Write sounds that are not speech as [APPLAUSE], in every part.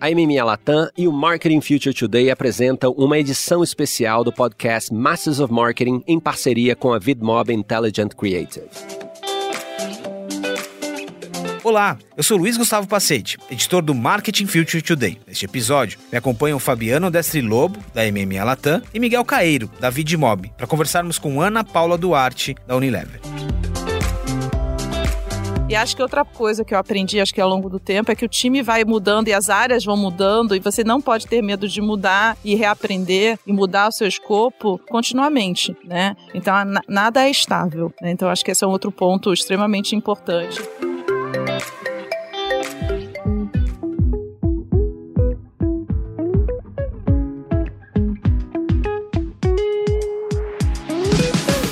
A MMA Latam e o Marketing Future Today apresentam uma edição especial do podcast Masters of Marketing em parceria com a VidMob Intelligent Creative. Olá, eu sou Luiz Gustavo Pacete, editor do Marketing Future Today. Neste episódio, me acompanham Fabiano Destri Lobo, da MMA Latam, e Miguel Caeiro, da VidMob, para conversarmos com Ana Paula Duarte, da Unilever. E acho que outra coisa que eu aprendi, acho que ao longo do tempo, é que o time vai mudando e as áreas vão mudando e você não pode ter medo de mudar e reaprender e mudar o seu escopo continuamente, né? Então, nada é estável. Né? Então, acho que esse é um outro ponto extremamente importante.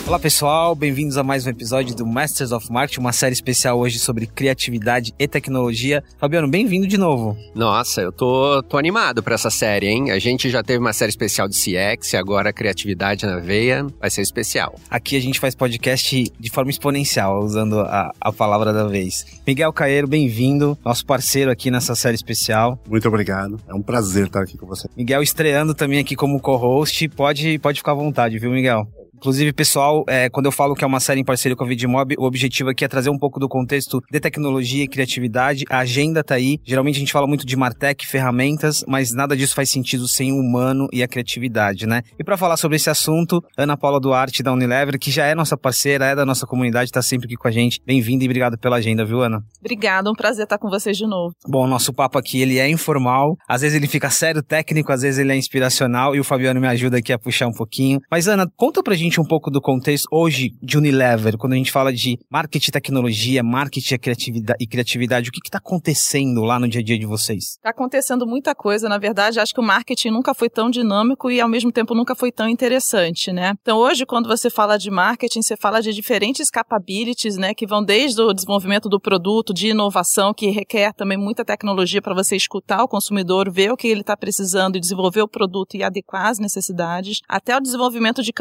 Olá pessoal, bem-vindos a mais um episódio do Masters of Marketing, uma série especial hoje sobre criatividade e tecnologia. Fabiano, bem-vindo de novo. Nossa, eu tô, tô animado para essa série, hein? A gente já teve uma série especial de CX, agora criatividade na veia vai ser especial. Aqui a gente faz podcast de forma exponencial, usando a, a palavra da vez. Miguel Caeiro, bem-vindo, nosso parceiro aqui nessa série especial. Muito obrigado, é um prazer estar aqui com você. Miguel estreando também aqui como co-host, pode, pode ficar à vontade, viu, Miguel? Inclusive, pessoal, é, quando eu falo que é uma série em parceria com a Vidmob, o objetivo aqui é trazer um pouco do contexto de tecnologia e criatividade. A agenda tá aí. Geralmente a gente fala muito de Martech, ferramentas, mas nada disso faz sentido sem o humano e a criatividade, né? E para falar sobre esse assunto, Ana Paula Duarte da Unilever, que já é nossa parceira, é da nossa comunidade, tá sempre aqui com a gente. Bem-vinda e obrigado pela agenda, viu, Ana? Obrigada, um prazer estar com vocês de novo. Bom, o nosso papo aqui, ele é informal, às vezes ele fica sério, técnico, às vezes ele é inspiracional e o Fabiano me ajuda aqui a puxar um pouquinho. Mas Ana, conta pra gente um pouco do contexto hoje de Unilever, quando a gente fala de marketing tecnologia, marketing e criatividade, e criatividade o que está acontecendo lá no dia a dia de vocês? Está acontecendo muita coisa, na verdade, acho que o marketing nunca foi tão dinâmico e ao mesmo tempo nunca foi tão interessante, né? Então hoje, quando você fala de marketing, você fala de diferentes capabilities, né, que vão desde o desenvolvimento do produto, de inovação, que requer também muita tecnologia para você escutar o consumidor, ver o que ele está precisando e desenvolver o produto e adequar as necessidades, até o desenvolvimento de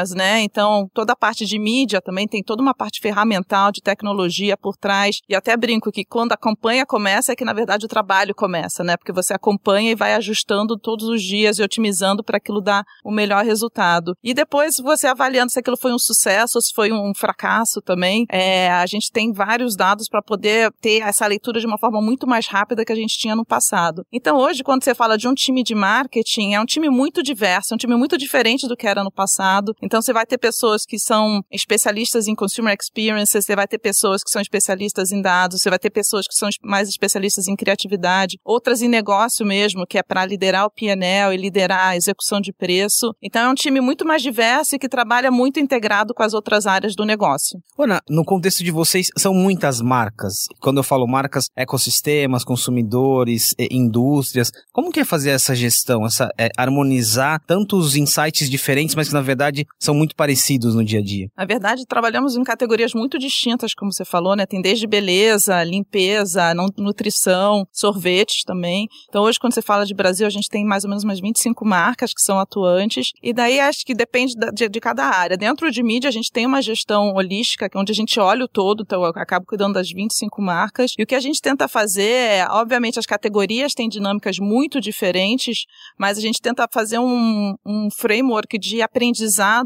campanhas, né? Então, toda a parte de mídia também tem toda uma parte ferramental de tecnologia por trás. E até brinco que quando a campanha começa é que na verdade o trabalho começa, né? Porque você acompanha e vai ajustando todos os dias e otimizando para aquilo dar o melhor resultado. E depois você avaliando se aquilo foi um sucesso ou se foi um fracasso também. É, a gente tem vários dados para poder ter essa leitura de uma forma muito mais rápida que a gente tinha no passado. Então hoje, quando você fala de um time de marketing, é um time muito diverso, é um time muito diferente do que era no passado. Então você vai ter pessoas que são especialistas em consumer experience, você vai ter pessoas que são especialistas em dados, você vai ter pessoas que são mais especialistas em criatividade, outras em negócio mesmo, que é para liderar o PNL e liderar a execução de preço. Então é um time muito mais diverso e que trabalha muito integrado com as outras áreas do negócio. Ana, no contexto de vocês, são muitas marcas. Quando eu falo marcas, ecossistemas, consumidores, indústrias. Como que é fazer essa gestão, essa é, harmonizar tantos insights diferentes, mas que na verdade são muito parecidos? no dia a dia? Na verdade, trabalhamos em categorias muito distintas, como você falou, né? Tem desde beleza, limpeza, nutrição, sorvetes também. Então, hoje, quando você fala de Brasil, a gente tem mais ou menos umas 25 marcas que são atuantes. E daí acho que depende de, de cada área. Dentro de mídia, a gente tem uma gestão holística, é onde a gente olha o todo, então eu acabo cuidando das 25 marcas. E o que a gente tenta fazer é, obviamente, as categorias têm dinâmicas muito diferentes, mas a gente tenta fazer um, um framework de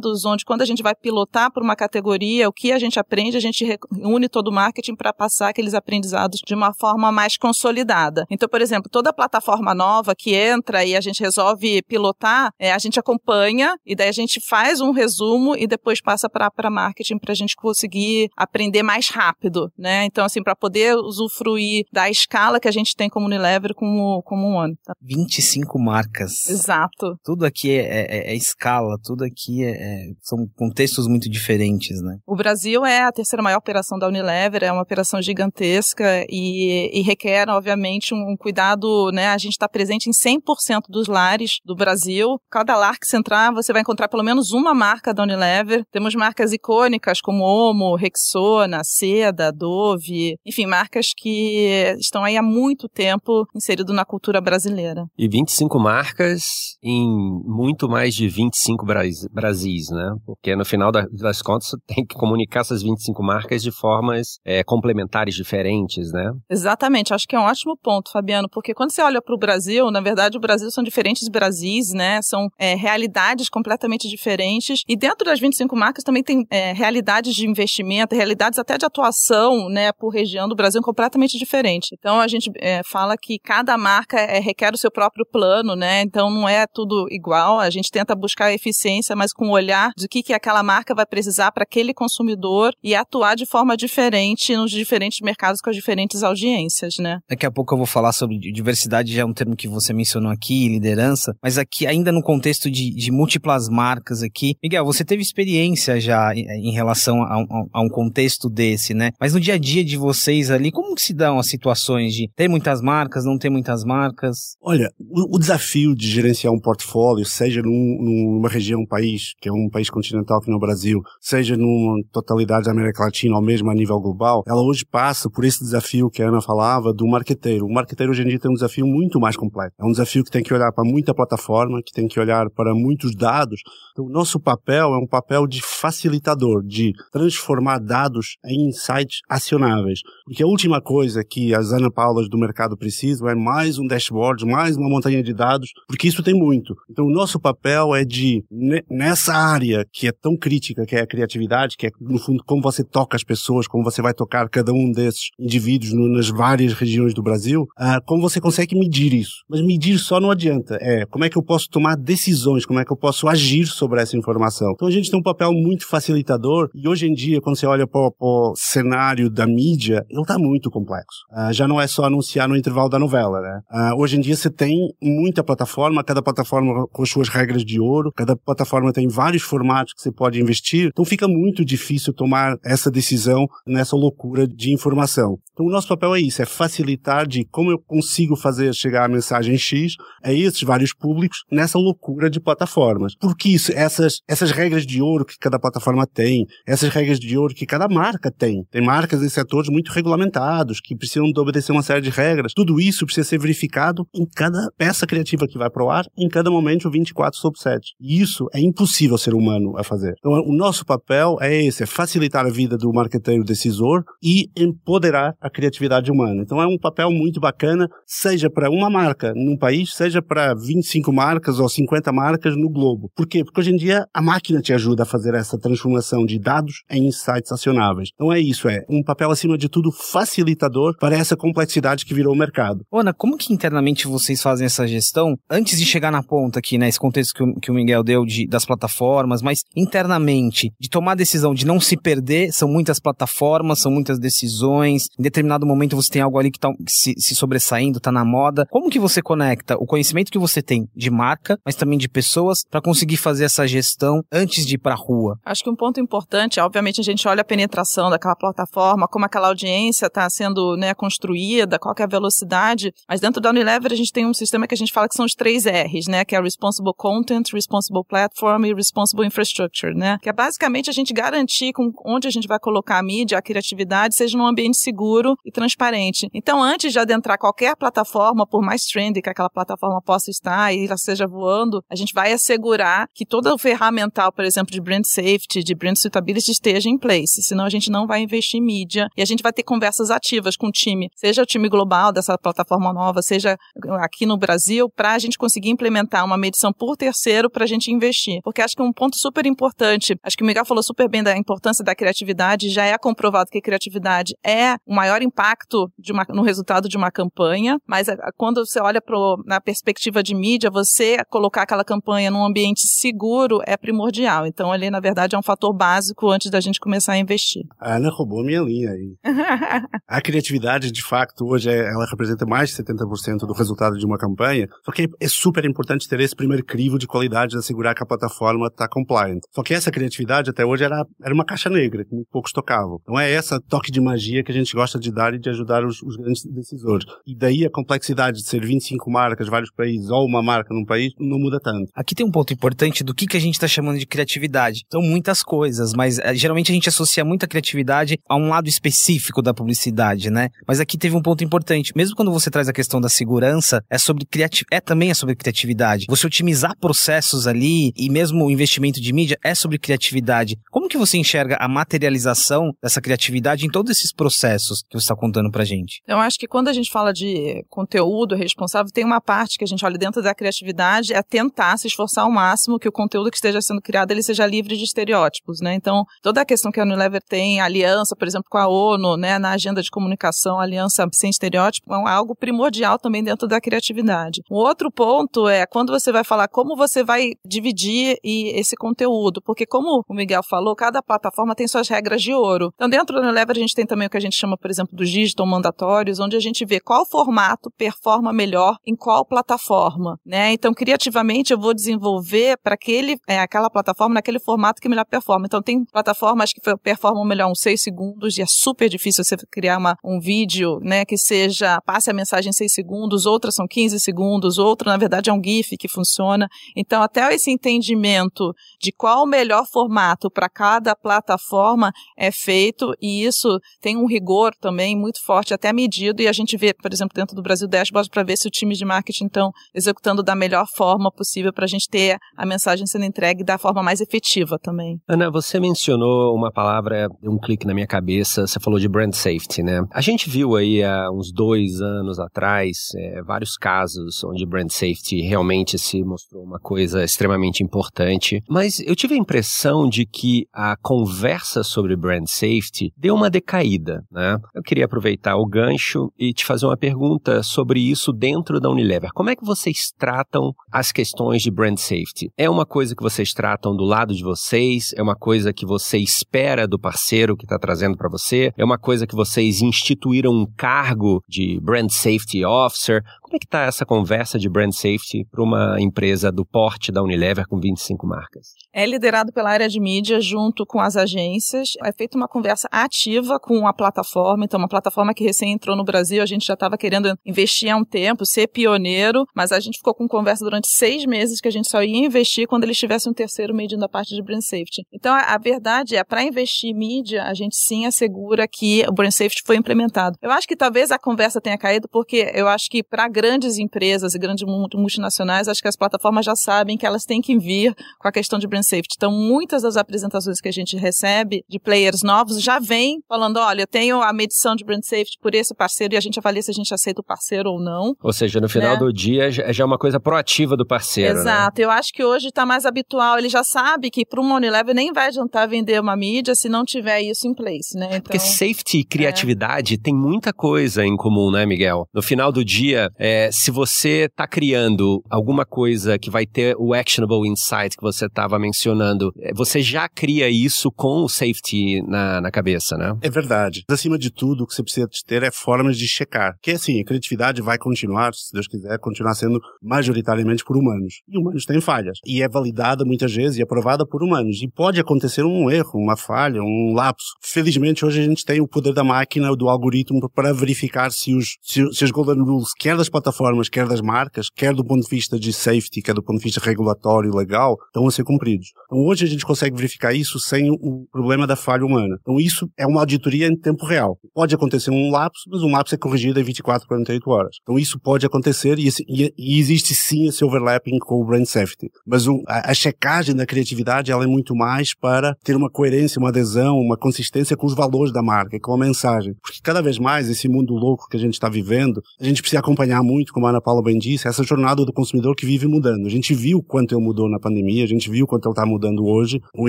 aprendizados, onde quando a gente vai pilotar por uma categoria, o que a gente aprende, a gente une todo o marketing para passar aqueles aprendizados de uma forma mais consolidada. Então, por exemplo, toda plataforma nova que entra e a gente resolve pilotar, é, a gente acompanha e daí a gente faz um resumo e depois passa para marketing para a gente conseguir aprender mais rápido, né? Então, assim, para poder usufruir da escala que a gente tem como Unilever como, como um ano. Tá? 25 marcas. Exato. Tudo aqui é, é, é escala, tudo aqui é, é são contextos muito diferentes, né? O Brasil é a terceira maior operação da Unilever, é uma operação gigantesca e, e requer, obviamente, um cuidado, né? A gente está presente em 100% dos lares do Brasil. Cada lar que você entrar, você vai encontrar pelo menos uma marca da Unilever. Temos marcas icônicas como Omo, Rexona, Seda, Dove, enfim, marcas que estão aí há muito tempo inserido na cultura brasileira. E 25 marcas em muito mais de 25 Brasis, Né? Porque no final das contas você tem que comunicar essas 25 marcas de formas é, complementares diferentes, né? Exatamente, acho que é um ótimo ponto, Fabiano, porque quando você olha para o Brasil, na verdade o Brasil são diferentes Brasis, né? São é, realidades completamente diferentes e dentro das 25 marcas também tem é, realidades de investimento, realidades até de atuação, né, por região do Brasil completamente diferente. Então a gente fala que cada marca requer o seu próprio plano, né? Então não é tudo igual. A gente tenta buscar eficiência, mas com olhar do que, que aquela marca vai precisar para aquele consumidor e atuar de forma diferente nos diferentes mercados com as diferentes audiências, né? Daqui a pouco eu vou falar sobre diversidade, já é um termo que você mencionou aqui, liderança, mas aqui ainda no contexto de, de múltiplas marcas aqui. Miguel, você teve experiência já em, em relação a, a, a, um contexto desse, né? Mas no dia a dia de vocês ali, como que se dão as situações de ter muitas marcas, não ter muitas marcas? Olha, o, o desafio de gerenciar um portfólio, seja num, numa região, um país, que é um país continental aqui no Brasil, seja numa totalidade da América Latina ou mesmo a nível global, ela hoje passa por esse desafio que a Ana falava do marqueteiro. O marqueteiro hoje em dia tem um desafio muito mais completo. É um desafio que tem que olhar para muita plataforma, que tem que olhar para muitos dados. Então, o nosso papel é um papel de facilitador, de transformar dados em insights acionáveis. Porque a última coisa que as Ana Paulas do mercado precisam é mais um dashboard, mais uma montanha de dados, porque isso tem muito. Então, o nosso papel é de, nessa área que é tão crítica, que é a criatividade, que é, no fundo, como você toca as pessoas, como você vai tocar cada um desses indivíduos no, nas várias regiões do Brasil, uh, como você consegue medir isso. Mas medir só não adianta. É, como é que eu posso tomar decisões, como é que eu posso agir sobre essa informação. Então, a gente tem um papel muito facilitador e hoje em dia, quando você olha para o cenário da mídia, ele está muito complexo. Uh, já não é só anunciar no intervalo da novela, né? Uh, hoje em dia você tem muita plataforma, cada plataforma com suas regras de ouro, cada plataforma tem vários formatos que você pode investir, então fica muito difícil tomar essa decisão nessa loucura de informação. Então o nosso papel é isso, é facilitar de como eu consigo fazer chegar a mensagem X a esses vários públicos nessa loucura de plataformas. Porque isso, essas, essas regras de ouro que cada plataforma tem, essas regras de ouro que cada marca tem. Tem marcas em setores muito regulamentados, que precisam de obedecer uma série de regras. Tudo isso precisa ser verificado em cada peça criativa que vai pro ar, em cada momento 24 sobre 7. E isso é impossível ser humano a fazer. Então, o nosso papel é esse, é facilitar a vida do marqueteiro decisor e empoderar a criatividade humana. Então, é um papel muito bacana, seja para uma marca num país, seja para 25 marcas ou 50 marcas no globo. Por quê? Porque hoje em dia a máquina te ajuda a fazer essa transformação de dados em insights acionáveis. Então é isso, é um papel acima de tudo facilitador para essa complexidade que virou o mercado. Ana, como que internamente vocês fazem essa gestão antes de chegar na ponta aqui, né? Contexto que o, que o Miguel deu de, das plataformas, mas internamente, de tomar a decisão de não se perder, são muitas plataformas, são muitas decisões, em determinado momento você tem algo ali que está se, se sobressaindo, está na moda. Como que você conecta o conhecimento que você tem de marca, mas também de pessoas, para conseguir fazer essa gestão antes de ir para a rua? Acho que um ponto importante, obviamente a gente olha a penetração daquela plataforma, como aquela audiência está sendo né, construída, qual é a velocidade, mas dentro da Unilever a gente tem um sistema que a gente fala que são os três R's, né, que é Responsible Content, Responsible Platform e Responsible Infrastructure, né, que é basicamente a gente garantir com onde a gente vai colocar a mídia, a criatividade, seja num ambiente seguro e transparente. Então, antes de adentrar qualquer plataforma, por mais trendy que aquela plataforma possa estar e ela seja voando, a gente vai assegurar que todo o ferramental, por exemplo, de brand safety, de brand suitability esteja em place, senão a gente não vai investir em mídia e a gente vai ter conversas ativas com o time, seja o time global dessa plataforma nova, seja aqui no Brasil, para a gente conseguir implementar uma medição por terceiro para a gente investir. Porque acho que um ponto super importante, acho que o Miguel falou super bem da importância da criatividade, já é comprovado que a criatividade é o maior impacto uma, no resultado de uma campanha, mas quando você olha pro, na perspectiva de mídia, você colocar aquela campanha num ambiente seguro é primordial. Então, ali, na verdade, é um fator básico antes da gente começar a investir. A Ana roubou minha linha aí. [LAUGHS] a criatividade, de facto, hoje é, ela representa mais de 70% do resultado de uma campanha, só que é super importante ter esse primeiro crivo de qualidade de assegurar que a plataforma está compliant. Só que essa criatividade até hoje era, era uma caixa negra, que muito poucos tocavam. Então é essa toque de magia que a gente gosta de dar e de ajudar os, os grandes decisores. E daí a complexidade de ser 25 marcas, vários países, ou uma marca num país, não muda tanto. Aqui tem um ponto importante do que, que a gente está chamando de criatividade. São muitas coisas, mas é, geralmente a gente associa muita criatividade a um lado específico da publicidade, né? Mas aqui teve um ponto importante. Mesmo quando você traz a questão da segurança, é sobre criatividade, é também é sobre criatividade. Você otimizar processos ali e mesmo investimento de mídia é sobre criatividade. Como que você enxerga a materialização dessa criatividade em todos esses processos que você está contando pra gente? Eu acho que quando a gente fala de conteúdo responsável, tem uma parte que a gente olha dentro da criatividade, é tentar se esforçar ao máximo que o conteúdo que esteja sendo criado ele seja livre de estereótipos, né? Então, toda a questão que a Unilever tem, aliança, por exemplo, com a ONU, né, na agenda de comunicação, aliança sem estereótipo, é algo primordial também dentro da criatividade. O outro ponto é quando você vai falar como você vai dividir esse conteúdo, porque como o Miguel falou, cada plataforma tem suas regras de ouro. Então, dentro do Unilever, a gente tem também o que a gente chama, por exemplo, dos digital mandatórios, onde a gente vê qual formato performa melhor em qual plataforma, né? Então, criativamente, eu vou desenvolver para aquele, é, aquela plataforma naquele formato que melhor performa. Então, tem plataformas que performam melhor uns 6 segundos e é super difícil você criar uma, um vídeo, né, que seja, passe a mensagem em 6 segundos, outras são 15 segundos, outra, na verdade, é um GIF que funciona. Então, até esse entendimento de qual o melhor formato para cada plataforma é feito e isso tem um rigor também muito forte, até medido, e a gente vê, por exemplo, dentro do Brasil Dashboard para ver se o time de marketing estão executando da melhor forma possível para a gente ter a mensagem sendo entregue da forma mais efetiva também. Ana, você mencionou uma palavra, um clique na minha cabeça, você falou de brand safety, né? A gente viu aí há uns dois anos atrás é, vários casos onde brand safety realmente se mostrou uma coisa extremamente importante, mas eu tive a impressão de que a conversa sobre brand safety deu uma decaída, né? Eu queria aproveitar o gancho e te fazer uma pergunta sobre isso dentro da Unilever. Como é que vocês tratam as questões de brand safety? É uma coisa que vocês tratam do lado de vocês? É uma coisa que você espera do parceiro que está trazendo para você? É uma coisa que vocês instituíram um cargo de brand safety officer? Como é que está essa conversa de brand safety para uma empresa do porte da Unilever com 25 marcas? É liderado pela área de mídia junto com as agências. É feita uma conversa ativa com a plataforma. Então, uma plataforma que recém entrou no Brasil, a gente já estava querendo investir há um tempo, ser pioneiro, mas a gente ficou com conversa durante seis meses que a gente só ia investir quando eles tivessem um terceiro medindo a parte de brand safety. Então, a, a verdade é, para investir em mídia, a gente sim assegura que o brand safety foi implementado. Eu acho que talvez a conversa tenha caído porque eu acho que para grandes empresas e grandes multinacionais, acho que as plataformas já sabem que elas têm que vir com a questão de brand safety. Então, muitas das apresentações que a gente recebe de players novos já vêm falando, olha, eu tenho a medição de brand safety por esse parceiro e a gente avalia se a gente aceita o parceiro ou não. Ou seja, no final né? do dia já é uma coisa proativa do parceiro. Né? Exato. Né? Eu acho que hoje está mais habitual. Ele já sabe que para uma Unilever nem vai adiantar vender uma mídia se não tiver isso em place, né? Então, Porque safety e criatividade é. tem muita coisa em comum, né, Miguel? No final do dia, é, é, se você está criando alguma coisa que vai ter o actionable insight que você estava mencionando, é, você já cria isso com o safety na, na cabeça, né? É verdade. Acima de tudo, o que você precisa ter é formas de checar. Que assim, a criatividade vai continuar, se Deus quiser, continuar sendo majoritariamente por humanos. E humanos têm falhas. E é validada muitas vezes e aprovada por humanos. E pode acontecer um erro, uma falha, um lapso. Felizmente, hoje a gente tem o poder da máquina, do algoritmo, para verificar se os, se, se os golden rules, quer das plataformas, quer das marcas, quer do ponto de vista de safety, quer do ponto de vista regulatório legal, estão a ser cumpridos. Então hoje a gente consegue verificar isso sem o problema da falha humana. Então isso é uma auditoria em tempo real. Pode acontecer um lapso, mas um lapso é corrigido em 24, 48 horas. Então isso pode acontecer e, e, e existe sim esse overlapping com o brand safety. Mas o, a, a, checagem da criatividade ela é muito mais para ter uma coerência, uma adesão, uma consistência com os valores da marca, com a mensagem. Porque cada vez mais esse mundo louco que a gente está vivendo, a gente precisa acompanhar muito, como a Ana Paula bem disse, essa jornada do consumidor que vive mudando. A gente viu quanto ele mudou na pandemia, a gente viu quanto ele está mudando hoje, o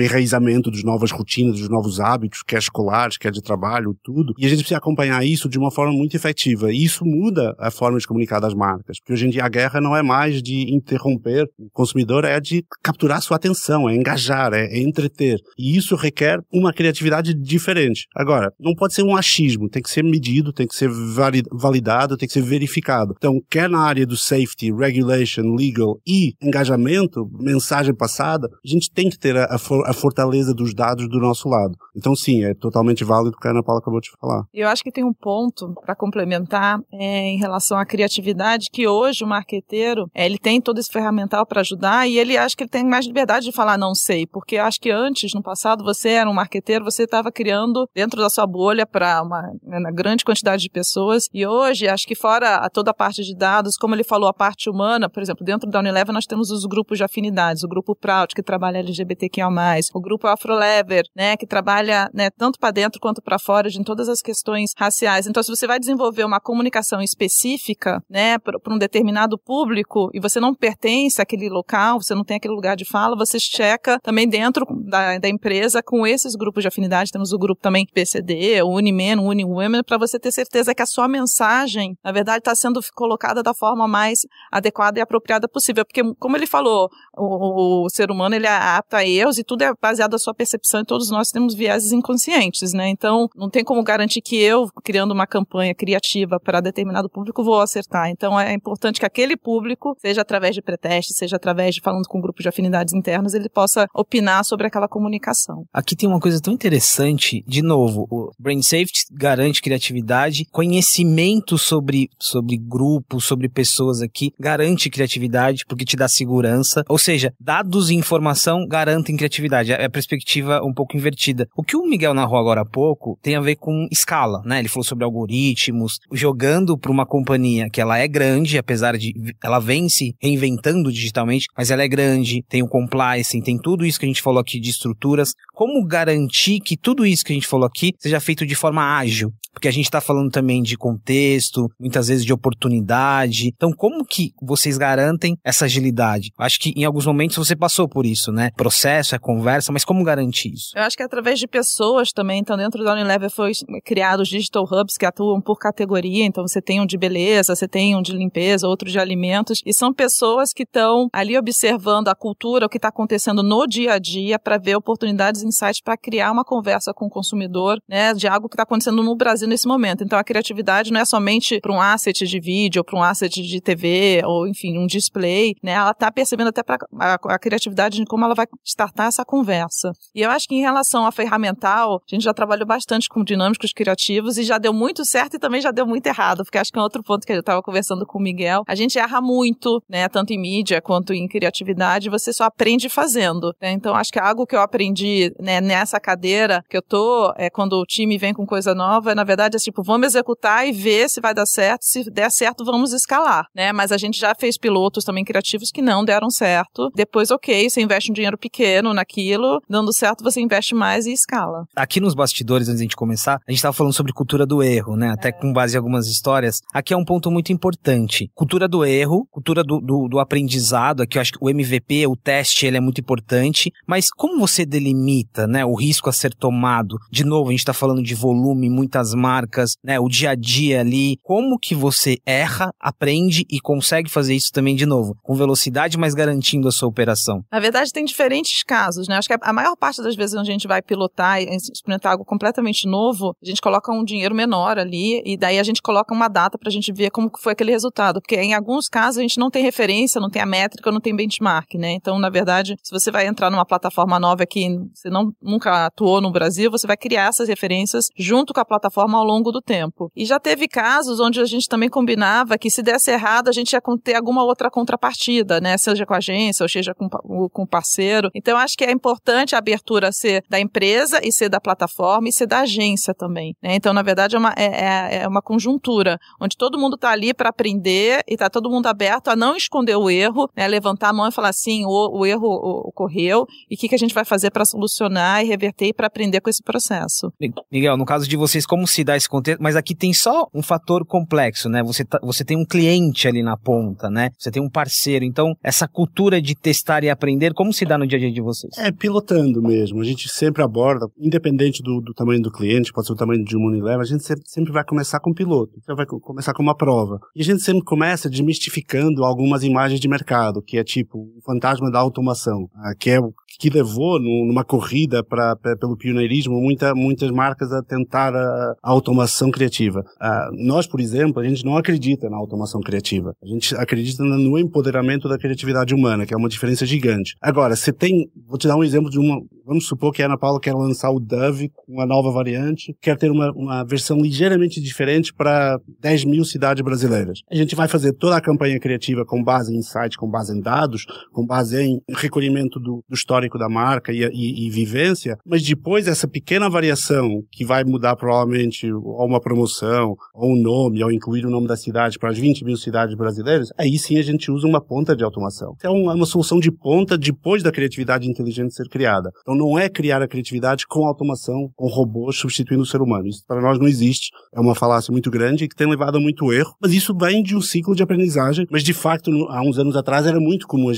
enraizamento das novas rotinas, dos novos hábitos, quer escolares, quer de trabalho, tudo. E a gente precisa acompanhar isso de uma forma muito efetiva. E isso muda a forma de comunicar das marcas. Porque hoje em dia a guerra não é mais de interromper o consumidor, é de capturar sua atenção, é engajar, é entreter. E isso requer uma criatividade diferente. Agora, não pode ser um achismo, tem que ser medido, tem que ser validado, tem que ser verificado. Então, quer na área do safety, regulation, legal e engajamento, mensagem passada, a gente tem que ter a, a fortaleza dos dados do nosso lado. Então, sim, é totalmente válido o que a Ana Paula acabou de falar. Eu acho que tem um ponto para complementar é, em relação à criatividade, que hoje o marqueteiro, é, ele tem todo esse ferramental para ajudar e ele acha que ele tem mais liberdade de falar não sei, porque acho que antes, no passado, você era um marqueteiro, você estava criando dentro da sua bolha para uma, uma, né, grande quantidade de pessoas e hoje, acho que fora a toda a parte de dados, como ele falou, a parte humana, por exemplo, dentro da Unilever nós temos os grupos de afinidades, o grupo Proud, que trabalha LGBTQIA+, o grupo Afrolever, né, que trabalha né, tanto para dentro quanto para fora de todas as questões raciais. Então, se você vai desenvolver uma comunicação específica, né, para um determinado público e você não pertence àquele local, você não tem aquele lugar de fala, você checa também dentro da, da empresa com esses grupos de afinidade. Temos o grupo também PCD, o Unimen, o Uniwomen, para você ter certeza que a sua mensagem, na verdade, está sendo colocada da forma mais adequada e apropriada possível. Porque, como ele falou, o, o, ser humano ele é apto a erros e tudo é baseado na sua percepção e todos nós temos inconscientes, né? Então, não tem como garantir que eu, criando uma campanha criativa para determinado público, vou acertar. Então, é importante que aquele público, seja através de preteste, seja através de falando com um grupo de afinidades internas, ele possa opinar sobre aquela comunicação. Aqui tem uma coisa tão interessante, de novo, o Brain Safety garante criatividade, conhecimento sobre, sobre grupos, sobre pessoas aqui, garante criatividade, porque te dá segurança. Ou seja, dados e informação garantem criatividade. É a perspectiva um pouco invertida. O que o Miguel narrou agora há pouco tem a ver com escala, né? Ele falou sobre algoritmos, jogando para uma companhia que ela é grande, apesar de ela vem se reinventando digitalmente, mas ela é grande, tem o compliance, tem tudo isso que a gente falou aqui de estruturas. Como garantir que tudo isso que a gente falou aqui seja feito de forma ágil? Porque a gente está falando também de contexto, muitas vezes de oportunidade. Então, como que vocês garantem essa agilidade? Acho que em alguns momentos você passou por isso, né? Processo, é conversa, mas como garantir isso? Eu acho que é através de pessoas também. Então, dentro da Unilever foi criado os digital hubs que atuam por categoria. Então, você tem um de beleza, você tem um de limpeza, outro de alimentos. E são pessoas que estão ali observando a cultura, o que está acontecendo no dia a dia, para ver oportunidades, insights, para criar uma conversa com o consumidor, né? De algo que está acontecendo no Brasil nesse momento. Então, a criatividade não é somente para um asset de vídeo, ou para um asset de TV, ou enfim, um display, né? Ela está percebendo até a, a, criatividade de como ela vai startar essa conversa. E eu acho que em relação a ferramental, a gente já trabalhou bastante com dinâmicos criativos e já deu muito certo e também já deu muito errado, porque acho que é outro ponto que eu estava conversando com o Miguel. A gente erra muito, né? Tanto em mídia quanto em criatividade, você só aprende fazendo. Né? Então, acho que algo que eu aprendi né, nessa cadeira que eu tô, é, quando o time vem com coisa nova, é, na verdade, verdade é tipo, vamos executar e ver se vai dar certo. Se der certo, vamos escalar, né? Mas a gente já fez pilotos também criativos que não deram certo. Depois, ok, você investe um dinheiro pequeno naquilo, dando certo, você investe mais e escala. Aqui nos bastidores, antes de a gente começar, a gente estava falando sobre cultura do erro, né? Até é. com base em algumas histórias. Aqui é um ponto muito importante. Cultura do erro, cultura do, do, do aprendizado. Aqui eu acho que o MVP, o teste, ele é muito importante. Mas como você delimita, né? O risco a ser tomado? De novo, a gente está falando de volume, muitas marcas, né, o dia a dia ali, como que você erra, aprende e consegue fazer isso também de novo, com velocidade, mas garantindo a sua operação? Na verdade, tem diferentes casos, né? Acho que a maior parte das vezes onde a gente vai pilotar e experimentar algo completamente novo, a gente coloca um dinheiro menor ali e daí a gente coloca uma data para a gente ver como foi aquele resultado, porque em alguns casos a gente não tem referência, não tem a métrica, não tem benchmark, né? Então, na verdade, se você vai entrar numa plataforma nova que você não nunca atuou no Brasil, você vai criar essas referências junto com a plataforma ao longo do tempo. E já teve casos onde a gente também combinava que se desse errado, a gente ia ter alguma outra contrapartida, né? Seja com a agência ou seja com, com parceiro. Então, acho que é importante a abertura ser da empresa e ser da plataforma e ser da agência também. Né? Então, na verdade, é uma, é, é, é uma conjuntura onde todo mundo está ali para aprender e está todo mundo aberto a não esconder o erro, né? levantar a mão e falar assim, o, o erro ocorreu e o que, que a gente vai fazer para solucionar e reverter e para aprender com esse processo. Miguel, no caso de vocês, como se dá esse contexto, mas aqui tem só um fator complexo, né? Você, tá, você tem um cliente ali na ponta, né? Você tem um parceiro. Então, essa cultura de testar e aprender, como se dá no dia a dia de vocês? É, pilotando mesmo. A gente sempre aborda, independente do, do tamanho do cliente, pode ser o tamanho de uma Unilever, a gente sempre, sempre vai começar com piloto. Então, vai começar com uma prova. E a gente sempre começa desmistificando algumas imagens de mercado, que é tipo o fantasma da automação, ah, que é o que levou numa corrida pra, pelo pioneirismo muita, muitas marcas a tentar a, a automação criativa. Uh, nós, por exemplo, a gente não acredita na automação criativa. A gente acredita no empoderamento da criatividade humana, que é uma diferença gigante. Agora, você tem, vou te dar um exemplo de uma, Vamos supor que a Ana Paula quer lançar o Dove com uma nova variante, quer ter uma, uma versão ligeiramente diferente para 10 mil cidades brasileiras. A gente vai fazer toda a campanha criativa com base em sites, com base em dados, com base em recolhimento do, do histórico da marca e, e, e, vivência, mas depois essa pequena variação que vai mudar provavelmente ou uma promoção, ou um nome, ou incluir o nome da cidade para as 20 mil cidades brasileiras, aí sim a gente usa uma ponta de automação. É uma, solução de ponta depois da criatividade inteligente ser criada. Então não é criar a criatividade com automação, com robôs substituindo o ser humano. Isso para nós não existe. É uma falácia muito grande e que tem levado a muito erro. Mas isso vem de um ciclo de aprendizagem. Mas de fato, há uns anos atrás era muito comum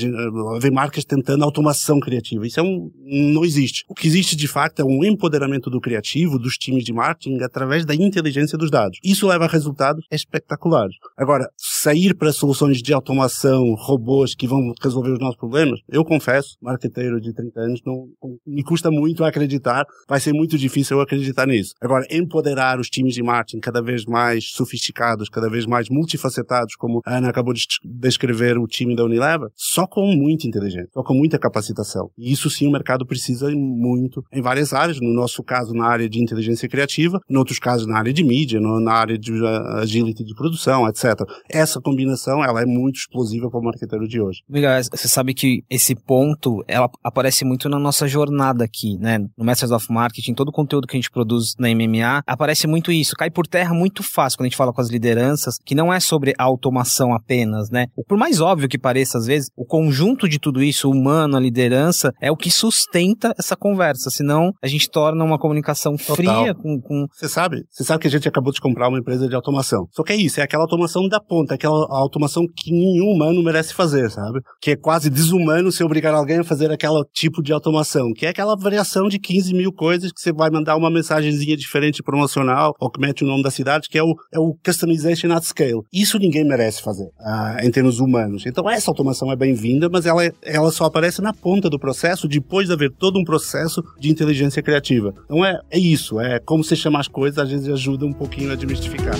haver marcas tentando automação criativa. Isso é um, não existe. O que existe de fato é um empoderamento do criativo, dos times de marketing, através da inteligência dos dados. Isso leva a resultados espetaculares. Agora, sair para soluções de automação, robôs que vão resolver os nossos problemas, eu confesso, marqueteiro de 30 anos, não, me custa muito acreditar, vai ser muito difícil eu acreditar nisso. Agora, empoderar os times de marketing cada vez mais sofisticados, cada vez mais multifacetados, como a Ana acabou de descrever o time da Unilever, só com muita inteligência, só com muita capacitação. E isso sim o mercado precisa muito em várias áreas, no nosso caso na área de inteligência criativa, em outros casos na área de mídia, na área de uh, agility de produção, etc. Essa combinação, ela é muito explosiva para o marqueteiro de hoje. Miguel, você sabe que esse ponto, ela aparece muito na nossa jornada aqui, né? No Masters of Marketing, todo o conteúdo que a gente produz na MMA, aparece muito isso. Cai por terra muito fácil quando a gente fala com as lideranças, que não é sobre automação apenas, né? Por mais óbvio que pareça às vezes, o conjunto de tudo isso, o humano, a liderança, é o que sustenta essa conversa. Senão, a gente torna uma comunicação Total. fria com, com... Você sabe? Você sabe que a gente acabou de comprar uma empresa de automação. Só que é isso, é aquela automação da ponta, aquela automação que nenhum humano merece fazer, sabe? Que é quase desumano se obrigar alguém a fazer aquele tipo de automação, que é aquela variação de 15 mil coisas que você vai mandar uma mensagenzinha diferente promocional ou que mete o nome da cidade, que é o, é o customization at scale. Isso ninguém merece fazer, uh, em termos humanos. Então essa automação é bem-vinda, mas ela, ela só aparece na ponta do processo depois de haver todo um processo de inteligência criativa. Então é, é isso, é como você chama as coisas, às vezes ajuda um pouquinho a desmistificar.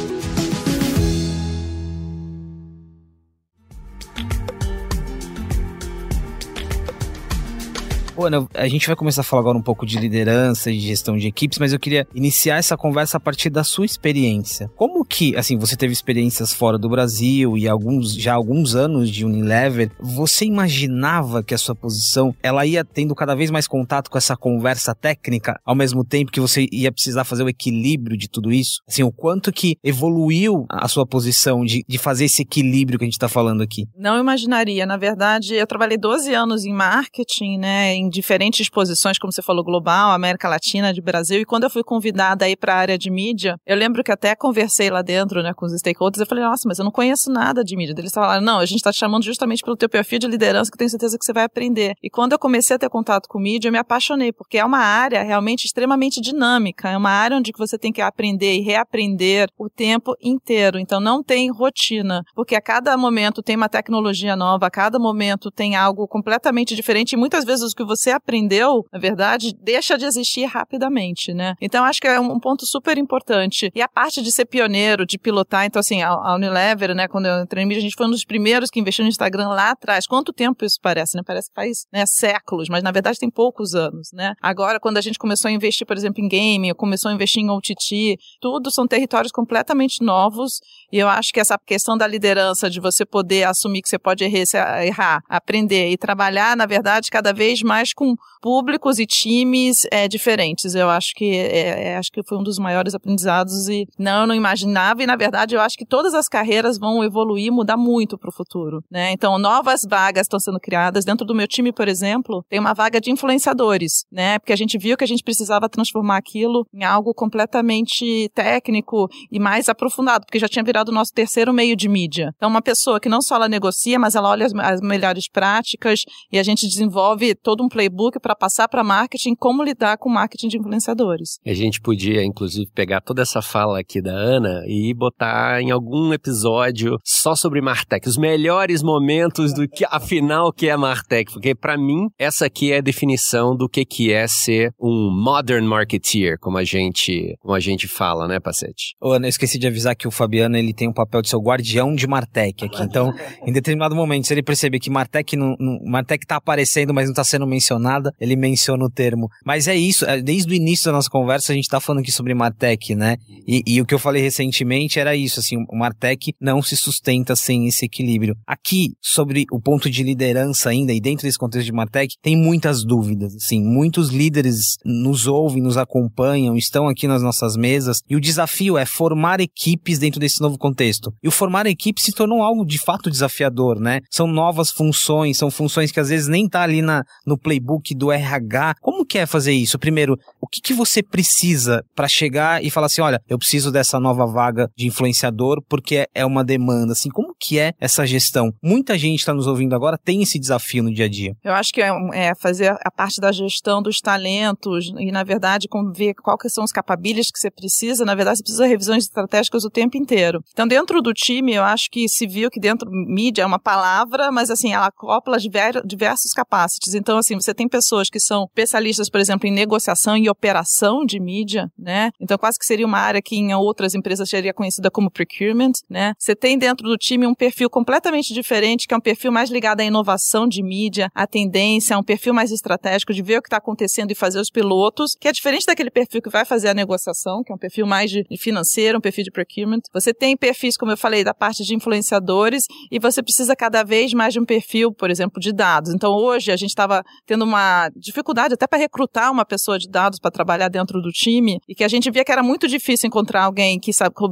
Ana, a gente vai começar a falar agora um pouco de liderança, de gestão de equipes, mas eu queria iniciar essa conversa a partir da sua experiência. Como que, assim, você teve experiências fora do Brasil e alguns já alguns anos de Unilever, você imaginava que a sua posição ela ia tendo cada vez mais contato com essa conversa técnica, ao mesmo tempo que você ia precisar fazer o equilíbrio de tudo isso? Assim, o quanto que evoluiu a sua posição de, de fazer esse equilíbrio que a gente está falando aqui? Não imaginaria. Na verdade, eu trabalhei 12 anos em marketing, né, em diferentes exposições, como você falou, global, América Latina, de Brasil. E quando eu fui convidada aí para a área de mídia, eu lembro que até conversei lá dentro, né, com os stakeholders. Eu falei, nossa, mas eu não conheço nada de mídia. Eles falaram, não, a gente está te chamando justamente pelo teu perfil de liderança, que tenho certeza que você vai aprender. E quando eu comecei a ter contato com mídia, eu me apaixonei, porque é uma área realmente extremamente dinâmica. É uma área onde você tem que aprender e reaprender o tempo inteiro. Então não tem rotina, porque a cada momento tem uma tecnologia nova, a cada momento tem algo completamente diferente. E muitas vezes o que você você aprendeu, na verdade, deixa de existir rapidamente, né? Então, acho que é um ponto super importante. E a parte de ser pioneiro, de pilotar, então, assim, a Unilever, né, quando eu entrei em mídia, a gente foi um dos primeiros que investiu no Instagram lá atrás. Quanto tempo isso parece, né? Parece que faz né, séculos, mas na verdade tem poucos anos, né? Agora, quando a gente começou a investir, por exemplo, em gaming, começou a investir em OTT, tudo são territórios completamente novos e eu acho que essa questão da liderança, de você poder assumir que você pode errar, aprender e trabalhar, na verdade, cada vez mais mas com públicos e times é, diferentes. Eu acho que é, acho que foi um dos maiores aprendizados e não, eu não imaginava. E na verdade, eu acho que todas as carreiras vão evoluir, mudar muito para o futuro, né? Então, novas vagas estão sendo criadas dentro do meu time, por exemplo, tem uma vaga de influenciadores, né? Porque a gente viu que a gente precisava transformar aquilo em algo completamente técnico e mais aprofundado, porque já tinha virado o nosso terceiro meio de mídia. Então, uma pessoa que não só ela negocia, mas ela olha as, as melhores práticas e a gente desenvolve todo um playbook para passar para marketing como lidar com marketing de influenciadores. A gente podia, inclusive, pegar toda essa fala aqui da Ana e botar em algum episódio só sobre Martech, os melhores momentos do que, afinal, que é Martech, porque para mim essa aqui é a definição do que que é ser um modern marketeer, como a gente, como a gente fala, né, Pacete? Ô, Ana, eu esqueci de avisar que o Fabiano ele tem um papel de ser o guardião de Martech aqui. Então, em determinado momento, se ele perceber que Martech não, não Martech tá aparecendo, mas não tá sendo mencionado mencionada, ele menciona o termo. Mas é isso, é, desde o início da nossa conversa a gente está falando aqui sobre Martech, né? E, e, o que eu falei recentemente era isso, assim, o Martech não se sustenta sem esse equilíbrio. Aqui, sobre o ponto de liderança ainda, e dentro desse contexto de Martech, tem muitas dúvidas, assim, muitos líderes nos ouvem, nos acompanham, estão aqui nas nossas mesas, e o desafio é formar equipes dentro desse novo contexto. E o formar equipes se tornou algo de fato desafiador, né? São novas funções, são funções que às vezes nem tá ali na, no playbook do RH. Como que é fazer isso? Primeiro, o que, que você precisa para chegar e falar assim, olha, eu preciso dessa nova vaga de influenciador porque é uma demanda, assim, como que é essa gestão? Muita gente está nos ouvindo agora, tem esse desafio no dia a dia. Eu acho que é, é fazer a parte da gestão dos talentos e, na verdade, ver quais são os capabilities que você precisa. Na verdade, você precisa de revisões estratégicas o tempo inteiro. Então, dentro do time, eu acho que se viu que dentro mídia é uma palavra, mas assim, ela acopla diversos capacities. Então, assim, você tem pessoas que são especialistas, por exemplo, em negociação e operação de mídia, né? Então, quase que seria uma área que em outras empresas seria conhecida como procurement, né? Você tem dentro do time um perfil completamente diferente, que é um perfil mais ligado à inovação de mídia, à tendência, um perfil mais estratégico de ver o que está acontecendo e fazer os pilotos, que é diferente daquele perfil que vai fazer a negociação, que é um perfil mais de financeiro, um perfil de procurement. Você tem perfis, como eu falei, da parte de influenciadores e você precisa cada vez mais de um perfil, por exemplo, de dados. Então, hoje a gente estava tendo uma dificuldade até para recrutar uma pessoa de dados para trabalhar dentro do time e que a gente via que era muito difícil encontrar alguém que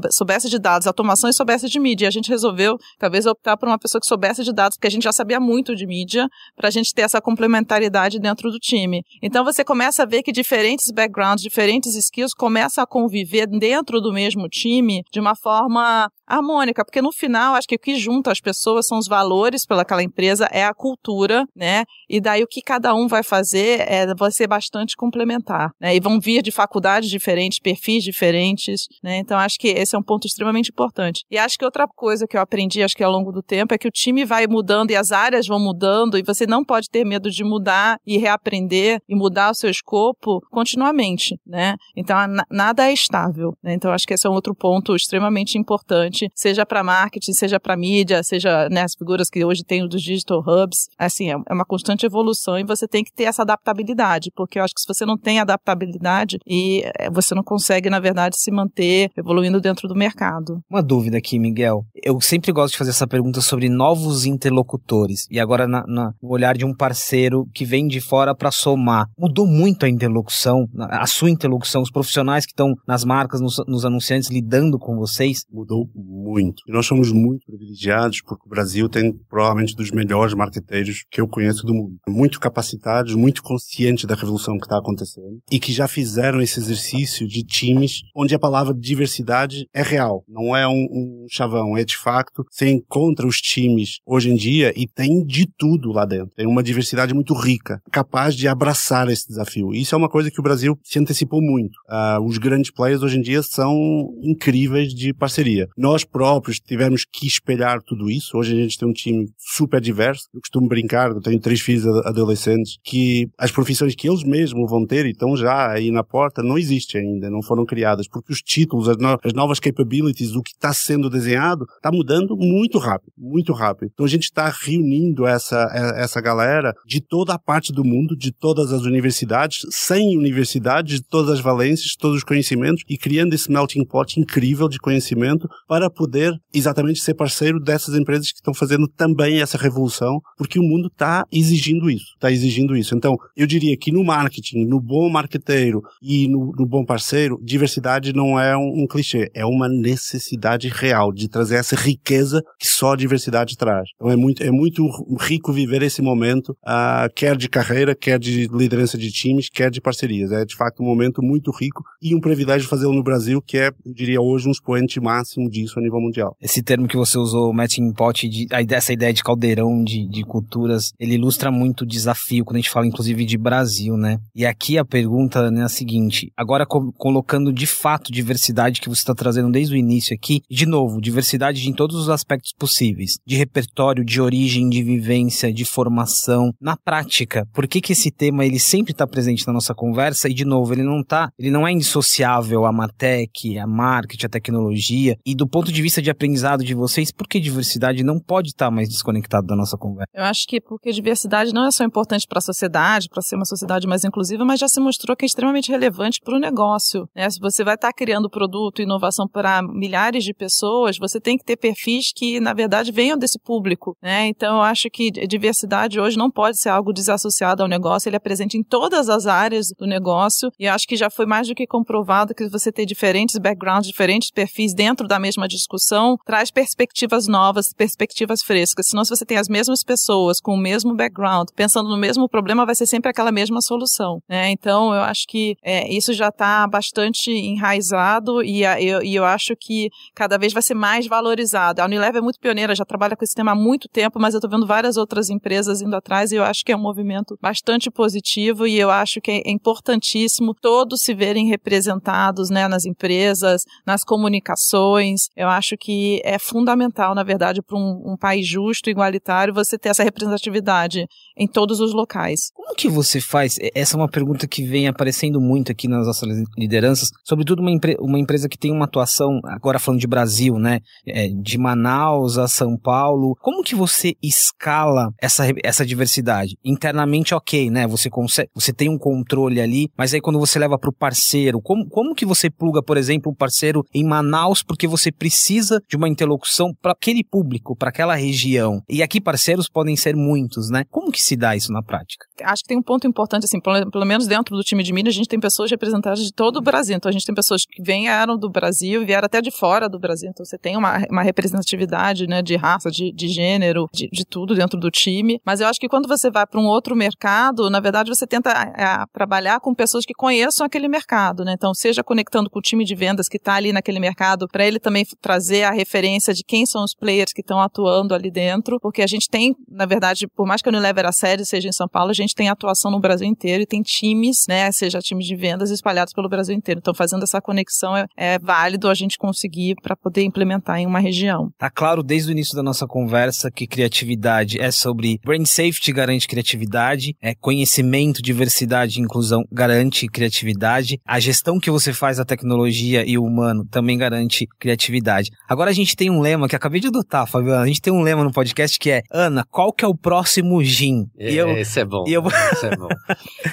soubesse de dados, automação e soubesse de mídia. E a gente resolveu, talvez, optar por uma pessoa que soubesse de dados, porque a gente já sabia muito de mídia, para a gente ter essa complementaridade dentro do time. Então, você começa a ver que diferentes backgrounds, diferentes skills começam a conviver dentro do mesmo time de uma forma harmônica, porque no final, acho que o que junta as pessoas são os valores pelaquela empresa, é a cultura, né? E daí o que cada um vai fazer é, vai ser bastante complementar, né? E vão vir de faculdades diferentes, perfis diferentes, né? Então acho que esse é um ponto extremamente importante. E acho que outra coisa que eu aprendi, acho que ao longo do tempo, é que o time vai mudando e as áreas vão mudando e você não pode ter medo de mudar e reaprender e mudar o seu escopo continuamente, né? Então nada é estável, né? Então acho que esse é um outro ponto extremamente importante seja para marketing, seja para mídia, seja né, as figuras que hoje tem dos digital hubs. Assim, é, é uma constante evolução e você tem que ter essa adaptabilidade, porque eu acho que se você não tem adaptabilidade e é, você não consegue, na verdade, se manter evoluindo dentro do mercado. Uma dúvida aqui, Miguel. Eu sempre gosto de fazer essa pergunta sobre novos interlocutores e agora na, na, no olhar de um parceiro que vem de fora para somar. Mudou muito a interlocução, a sua interlocução, os profissionais que estão nas marcas, nos, nos anunciantes lidando com vocês? Mudou muito. E nós somos muito privilegiados porque o Brasil tem provavelmente dos melhores marqueteiros que eu conheço do mundo. Muito capacitados, muito conscientes da revolução que está acontecendo e que já fizeram esse exercício de times onde a palavra diversidade é real, não é um, um chavão, é de facto. Você encontra os times hoje em dia e tem de tudo lá dentro. Tem uma diversidade muito rica, capaz de abraçar esse desafio. Isso é uma coisa que o Brasil se antecipou muito. Uh, os grandes players hoje em dia são incríveis de parceria. Nós nós próprios tivemos que espelhar tudo isso. Hoje a gente tem um time super diverso. Eu costumo brincar, eu tenho três filhos adolescentes, que as profissões que eles mesmos vão ter e estão já aí na porta não existem ainda, não foram criadas, porque os títulos, as, no as novas capabilities, o que está sendo desenhado, está mudando muito rápido, muito rápido. Então a gente está reunindo essa, essa galera de toda a parte do mundo, de todas as universidades, sem universidades, de todas as valências, todos os conhecimentos e criando esse melting pot incrível de conhecimento para para poder exatamente ser parceiro dessas empresas que estão fazendo também essa revolução, porque o mundo está exigindo isso, está exigindo isso. Então, eu diria que no marketing, no bom marqueteiro e no, no bom parceiro, diversidade não é um, um, clichê, é uma necessidade real de trazer essa riqueza que só a diversidade traz. Então, é muito, é muito rico viver esse momento, uh, quer de carreira, quer de liderança de times, quer de parcerias. É de fato um momento muito rico e um privilégio fazê-lo no Brasil, que é, eu diria hoje, um expoente máximo disso a nível mundial. Esse termo que você usou, matching pot, de, essa ideia de caldeirão de, de culturas, ele ilustra muito o desafio quando a gente fala, inclusive, de Brasil, né? E aqui a pergunta né, é a seguinte: agora co colocando de fato diversidade que você está trazendo desde o início aqui, de novo, diversidade em todos os aspectos possíveis, de repertório, de origem, de vivência, de formação, na prática, por que que esse tema ele sempre está presente na nossa conversa e de novo ele não tá, ele não é indissociável à Martech, à marketing, à tecnologia e do ponto ponto de vista de aprendizado de vocês, por que diversidade não pode estar mais desconectado da nossa conversa? Eu acho que porque diversidade não é só importante para a sociedade, para ser uma sociedade mais inclusiva, mas já se mostrou que é extremamente relevante para o negócio. Né? Se você vai estar criando produto, inovação para milhares de pessoas, você tem que ter perfis que, na verdade, venham desse público. Né? Então, eu acho que diversidade hoje não pode ser algo desassociado ao negócio, ele é presente em todas as áreas do negócio e acho que já foi mais do que comprovado que você ter diferentes backgrounds, diferentes perfis dentro da mesma discussão, traz perspectivas novas, perspectivas frescas. Senão, se você tem as mesmas pessoas com o mesmo background, pensando no mesmo problema, vai ser sempre aquela mesma solução. Né? Então, eu acho que é, isso já está bastante enraizado e, a, eu, e eu acho que cada vez vai ser mais valorizado. A Unilever é muito pioneira, já trabalha com esse tema há muito tempo, mas eu estou vendo várias outras empresas indo atrás e eu acho que é um movimento bastante positivo e eu acho que é importantíssimo todos se verem representados né, nas empresas, nas comunicações. Eu acho que é fundamental, na verdade, para um, um país justo, igualitário, você ter essa representatividade em todos os locais. Como que você faz? Essa é uma pergunta que vem aparecendo muito aqui nas nossas lideranças, sobretudo uma, uma empresa que tem uma atuação, agora falando de Brasil, né? É, de Manaus a São Paulo. Como que você escala essa, essa diversidade? Internamente, ok, né? Você consegue, você tem um controle ali, mas aí quando você leva para o parceiro, como, como que você pluga, por exemplo, um parceiro em Manaus porque você precisa de uma interlocução para aquele público, para aquela região? E aqui parceiros podem ser muitos, né? Como que se dá isso na prática? Acho que tem um ponto importante, assim, pelo, pelo menos dentro do time de mídia, a gente tem pessoas representadas de todo o Brasil. Então, a gente tem pessoas que vieram do Brasil, vieram até de fora do Brasil. Então, você tem uma, uma representatividade, né, de raça, de, de gênero, de, de tudo dentro do time. Mas eu acho que quando você vai para um outro mercado, na verdade, você tenta trabalhar com pessoas que conheçam aquele mercado, né? Então, seja conectando com o time de vendas que está ali naquele mercado, para ele também trazer a referência de quem são os players que estão atuando ali dentro, porque a gente tem, na verdade, por mais que a Unilever a série seja em São Paulo, a gente tem atuação no Brasil inteiro e tem times, né, seja times de vendas espalhados pelo Brasil inteiro. Então, fazendo essa conexão é, é válido a gente conseguir para poder implementar em uma região. Tá claro desde o início da nossa conversa que criatividade é sobre brand safety garante criatividade, é conhecimento, diversidade e inclusão garante criatividade, a gestão que você faz da tecnologia e o humano também garante criatividade. Agora a gente tem um lema que acabei de adotar, Fabiana. A gente tem um lema no podcast que é Ana, qual que é o próximo gin? É, eu, esse é bom. Eu... Esse é bom.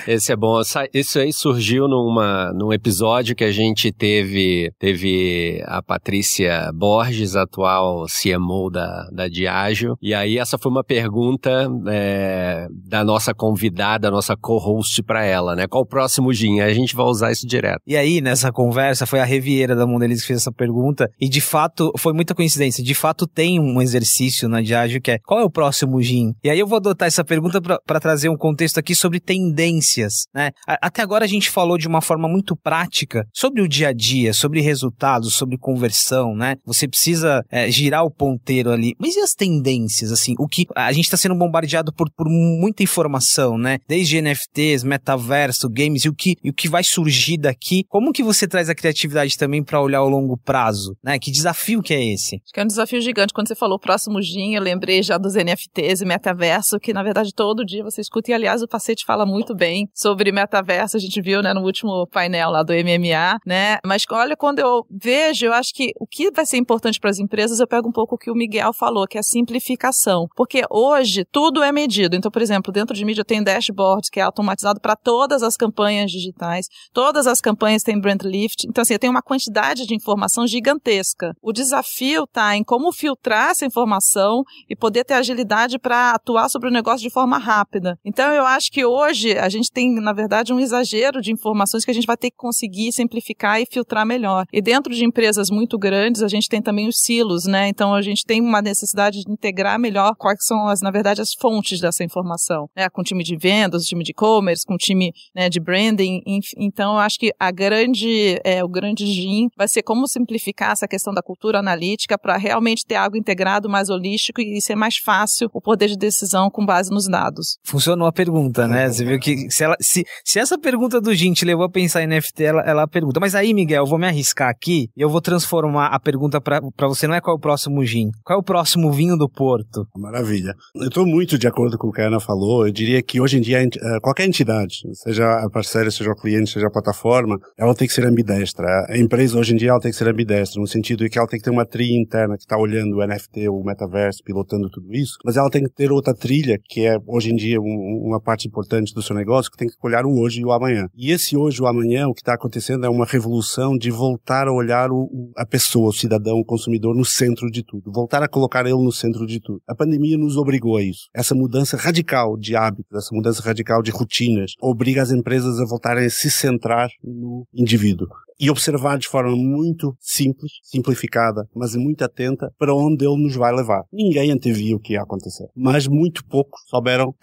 esse é bom. Isso aí surgiu numa, num episódio que a gente teve, teve a Patrícia Borges, atual CMO da, da Diageo. E aí essa foi uma pergunta é, da nossa convidada, nossa co-host para ela, né? Qual o próximo gin? A gente vai usar isso direto. E aí, nessa conversa, foi a Riviera da Mondelez que fez essa pergunta. E de fato, foi muita coincidência. De fato, tem um exercício na Diageo que é qual é o próximo gin? E aí eu vou adotar essa pergunta para trazer um contexto aqui sobre tendências, né? Até agora a gente falou de uma forma muito prática sobre o dia a dia, sobre resultados, sobre conversão, né? Você precisa é, girar o ponteiro ali. Mas e as tendências, assim? O que a gente está sendo bombardeado por, por muita informação, né? Desde NFTs, metaverso, games e o que, e o que vai surgir daqui. Como que você traz a criatividade também para olhar o longo prazo, né? Que desafio que é esse? Acho que é um desafio gigante. Quando você falou próximo GIN, eu lembrei já dos NFTs e metaverso, que na verdade todo dia você escuta. E aliás, o Pacete fala muito bem sobre metaverso. A gente viu, né, no último painel lá do MMA, né? Mas olha, quando eu vejo, eu acho que o que vai ser importante para as empresas, eu pego um pouco o que o Miguel falou, que é a simplificação. Porque hoje tudo é medido. Então, por exemplo, dentro de mídia eu tenho dashboard que é automatizado para todas as campanhas digitais. Todas as campanhas têm brand lift. Então, assim, eu tenho uma quantidade de informação gigantesca. O desafio está em como filtrar essa informação e poder ter agilidade para atuar sobre o negócio de forma rápida. Então, eu acho que hoje a gente tem, na verdade, um exagero de informações que a gente vai ter que conseguir simplificar e filtrar melhor. E dentro de empresas muito grandes, a gente tem também os silos, né? Então, a gente tem uma necessidade de integrar melhor quais são, as, na verdade, as fontes dessa informação, né? Com o time de vendas, o time de e-commerce, com o time né, de branding. Enfim. Então, eu acho que a grande, é, o grande GIM vai ser como simplificar essa questão da cultura analítica para realmente ter algo integrado mais holístico e ser mais fácil o poder de decisão com base nos dados. Funcionou a pergunta, né? Você viu que se, ela, se, se essa pergunta do Gin te levou a pensar em NFT, ela, ela pergunta. Mas aí, Miguel, eu vou me arriscar aqui e eu vou transformar a pergunta para você. Não é qual é o próximo gin, qual é o próximo vinho do Porto? Maravilha. Eu estou muito de acordo com o que a Ana falou. Eu diria que hoje em dia eh, qualquer entidade, seja a parceira, seja o cliente, seja a plataforma, ela tem que ser ambidestra. A empresa hoje em dia ela tem que ser ambidestra, no sentido de que ela tem que ter uma trilha interna que está olhando o NFT, o metaverso, pilotando tudo isso, mas ela tem que ter outra trilha, que é hoje em dia um, uma parte importante do seu negócio, que tem que olhar o hoje e o amanhã. E esse hoje e o amanhã, o que está acontecendo é uma revolução de voltar a olhar o, a pessoa, o cidadão, o consumidor no centro de tudo, voltar a colocar ele no centro de tudo. A pandemia nos obrigou a isso. Essa mudança radical de hábitos, essa mudança radical de rotinas, obriga as empresas a voltarem a se centrar no indivíduo e observar de forma muito simples, simplificada, mas muito atenta para onde ele nos vai levar. Ninguém antevia o que ia acontecer, mas muito poucos souberam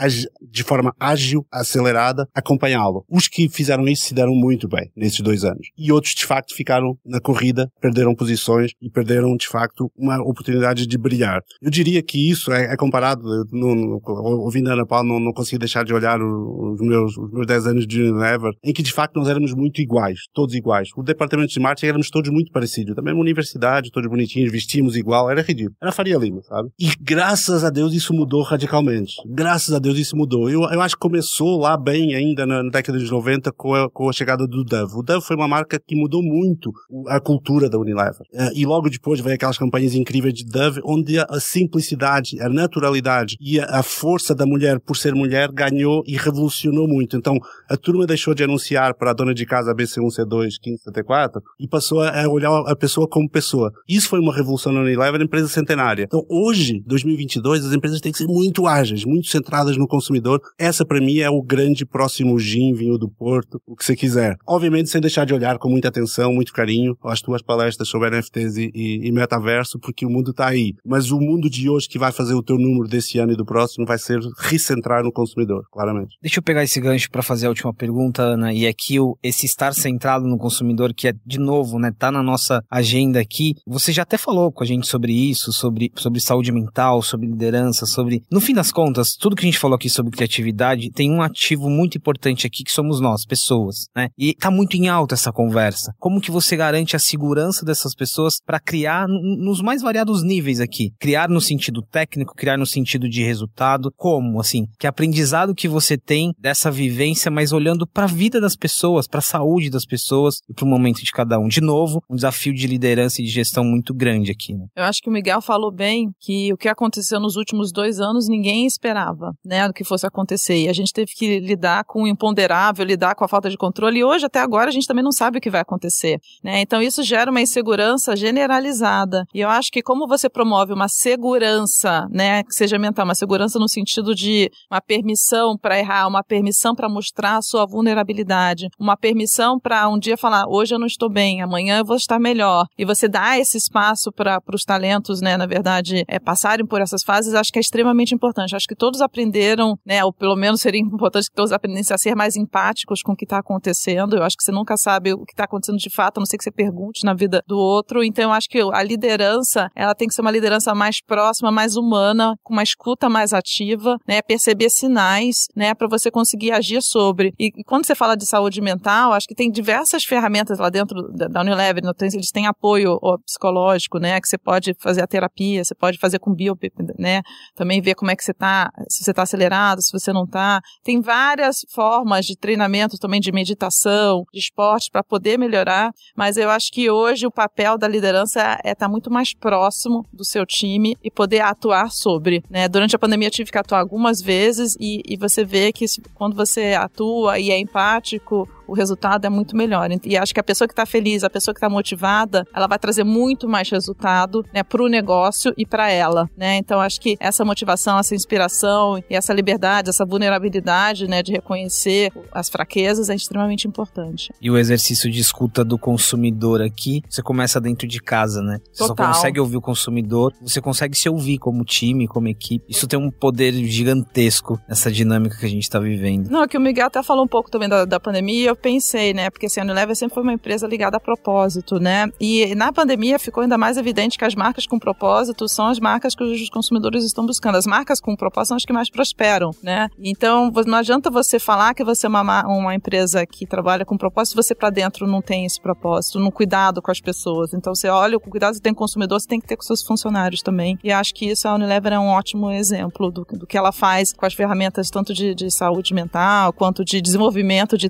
de forma ágil, acelerada, acompanhá-lo. Os que fizeram isso se deram muito bem nesses dois anos. E outros, de facto, ficaram na corrida, perderam posições e perderam, de facto, uma oportunidade de brilhar. Eu diria que isso é, é comparado, no, no, ouvindo a Ana Paula, não, não consigo deixar de olhar os meus, os meus 10 anos de Unilever, em que, de facto, nós éramos muito iguais, todos iguais o departamento de marketing éramos todos muito parecidos. Também uma universidade, todos bonitinhos, vestíamos igual, era ridículo. Era Faria Lima, sabe? E graças a Deus isso mudou radicalmente. Graças a Deus isso mudou. Eu, eu acho que começou lá bem ainda na, na década de 90 com a, com a chegada do Dove. O Dove foi uma marca que mudou muito a cultura da Unilever. Uh, e logo depois veio aquelas campanhas incríveis de Dove, onde a, a simplicidade, a naturalidade e a, a força da mulher por ser mulher ganhou e revolucionou muito. Então, a turma deixou de anunciar para a dona de casa BC1, C2, 15, 74 e passou a olhar a pessoa como pessoa. Isso foi uma revolução na Unilever, empresa centenária. Então hoje, 2022, as empresas têm que ser muito ágeis, muito centradas no consumidor. Essa para mim é o grande próximo gin, vinho do Porto, o que você quiser. Obviamente sem deixar de olhar com muita atenção, muito carinho as tuas palestras sobre NFTs e, e, e metaverso, porque o mundo está aí. Mas o mundo de hoje que vai fazer o teu número desse ano e do próximo vai ser recentrar no consumidor, claramente. Deixa eu pegar esse gancho para fazer a última pergunta, Ana, e é que esse estar centrado no consumidor que é, de novo, né, tá na nossa agenda aqui. Você já até falou com a gente sobre isso, sobre, sobre saúde mental, sobre liderança, sobre. No fim das contas, tudo que a gente falou aqui sobre criatividade tem um ativo muito importante aqui que somos nós, pessoas, né? E tá muito em alta essa conversa. Como que você garante a segurança dessas pessoas para criar nos mais variados níveis aqui? Criar no sentido técnico, criar no sentido de resultado, como assim? Que aprendizado que você tem dessa vivência, mas olhando para a vida das pessoas, para a saúde das pessoas e para momento de cada um. De novo, um desafio de liderança e de gestão muito grande aqui. Né? Eu acho que o Miguel falou bem que o que aconteceu nos últimos dois anos ninguém esperava, né, do que fosse acontecer. E a gente teve que lidar com o imponderável, lidar com a falta de controle. E hoje, até agora, a gente também não sabe o que vai acontecer. Né? Então, isso gera uma insegurança generalizada. E eu acho que como você promove uma segurança, né, que seja mental, uma segurança no sentido de uma permissão para errar, uma permissão para mostrar a sua vulnerabilidade, uma permissão para um dia falar, hoje eu não estou bem, amanhã eu vou estar melhor. E você dá esse espaço para os talentos, né, na verdade, é, passarem por essas fases, acho que é extremamente importante. Acho que todos aprenderam, né, ou pelo menos seria [LAUGHS] importante que todos aprendessem a ser mais empáticos com o que está acontecendo. Eu acho que você nunca sabe o que está acontecendo de fato, a não ser que você pergunte na vida do outro. Então, eu acho que a liderança, ela tem que ser uma liderança mais próxima, mais humana, com uma escuta mais ativa, né, perceber sinais, né, para você conseguir agir sobre. E, e quando você fala de saúde mental, acho que tem diversas ferramentas lá dentro da Unilever, eles têm apoio psicológico, né, que você pode fazer a terapia, você pode fazer com bio, né, também ver como é que você está, se você está acelerado, se você não está. Tem várias formas de treinamento também de meditação, de esporte para poder melhorar, mas eu acho que hoje o papel da liderança é estar tá muito mais próximo do seu time e poder atuar sobre, né. Durante a pandemia eu tive que atuar algumas vezes e, e você vê que quando você atua e é empático, o resultado é muito melhor. E acho que a pessoa que está feliz, a pessoa que está motivada, ela vai trazer muito mais resultado né, para o negócio e para ela. Né? Então, acho que essa motivação, essa inspiração e essa liberdade, essa vulnerabilidade né, de reconhecer as fraquezas é extremamente importante. E o exercício de escuta do consumidor aqui, você começa dentro de casa, né? Você Total. só consegue ouvir o consumidor, você consegue se ouvir como time, como equipe. Isso tem um poder gigantesco nessa dinâmica que a gente está vivendo. Não, é que o Miguel até falou um pouco também da, da pandemia, pensei, né? Porque assim, a Unilever sempre foi uma empresa ligada a propósito, né? E na pandemia ficou ainda mais evidente que as marcas com propósito são as marcas que os consumidores estão buscando. As marcas com propósito são as que mais prosperam, né? Então, não adianta você falar que você é uma, uma empresa que trabalha com propósito, você para dentro não tem esse propósito, no cuidado com as pessoas. Então, você olha, o cuidado que tem com o consumidor, você tem que ter com seus funcionários também. E acho que isso a Unilever é um ótimo exemplo do, do que ela faz com as ferramentas tanto de, de saúde mental quanto de desenvolvimento de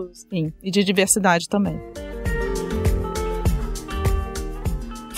enfim, e de diversidade também.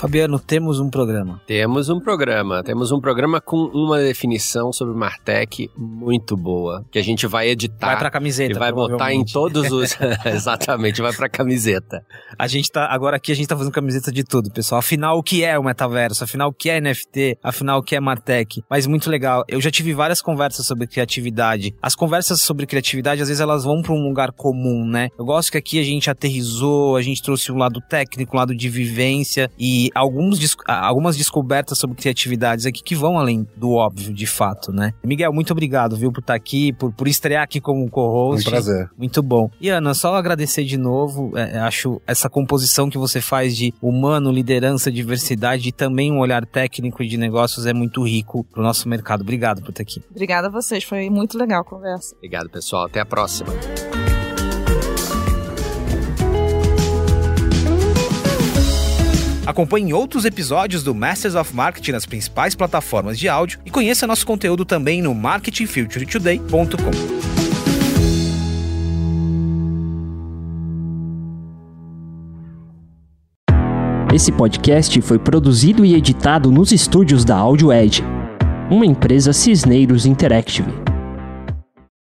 Fabiano, temos um programa. Temos um programa. Temos um programa com uma definição sobre Martech muito boa, que a gente vai editar. Vai pra camiseta. E vai botar em todos os. [LAUGHS] [LAUGHS] Exatamente, vai pra camiseta. A gente tá. Agora aqui a gente tá fazendo camiseta de tudo, pessoal. Afinal, o que é o metaverso? Afinal, o que é NFT? Afinal, o que é Martech? Mas muito legal. Eu já tive várias conversas sobre criatividade. As conversas sobre criatividade, às vezes, elas vão pra um lugar comum, né? Eu gosto que aqui a gente aterrizou, a gente trouxe um lado técnico, um lado de vivência e alguns, algumas descobertas sobre criatividades aqui que vão além do óbvio, de fato, né? Miguel, muito obrigado, viu, por estar aqui, por, por estrear aqui como co-host. Um prazer. Muito bom. E Ana, só agradecer de novo, é, acho essa composição que você faz de humano, liderança, diversidade e também um olhar técnico de negócios é muito rico pro nosso mercado. Obrigado por estar aqui. Obrigada a vocês, foi muito legal a conversa. Obrigado, pessoal. Até a próxima. Acompanhe outros episódios do Masters of Marketing nas principais plataformas de áudio e conheça nosso conteúdo também no marketingfuturetoday.com. Esse podcast foi produzido e editado nos estúdios da Audio Edge, uma empresa Cisneiros Interactive.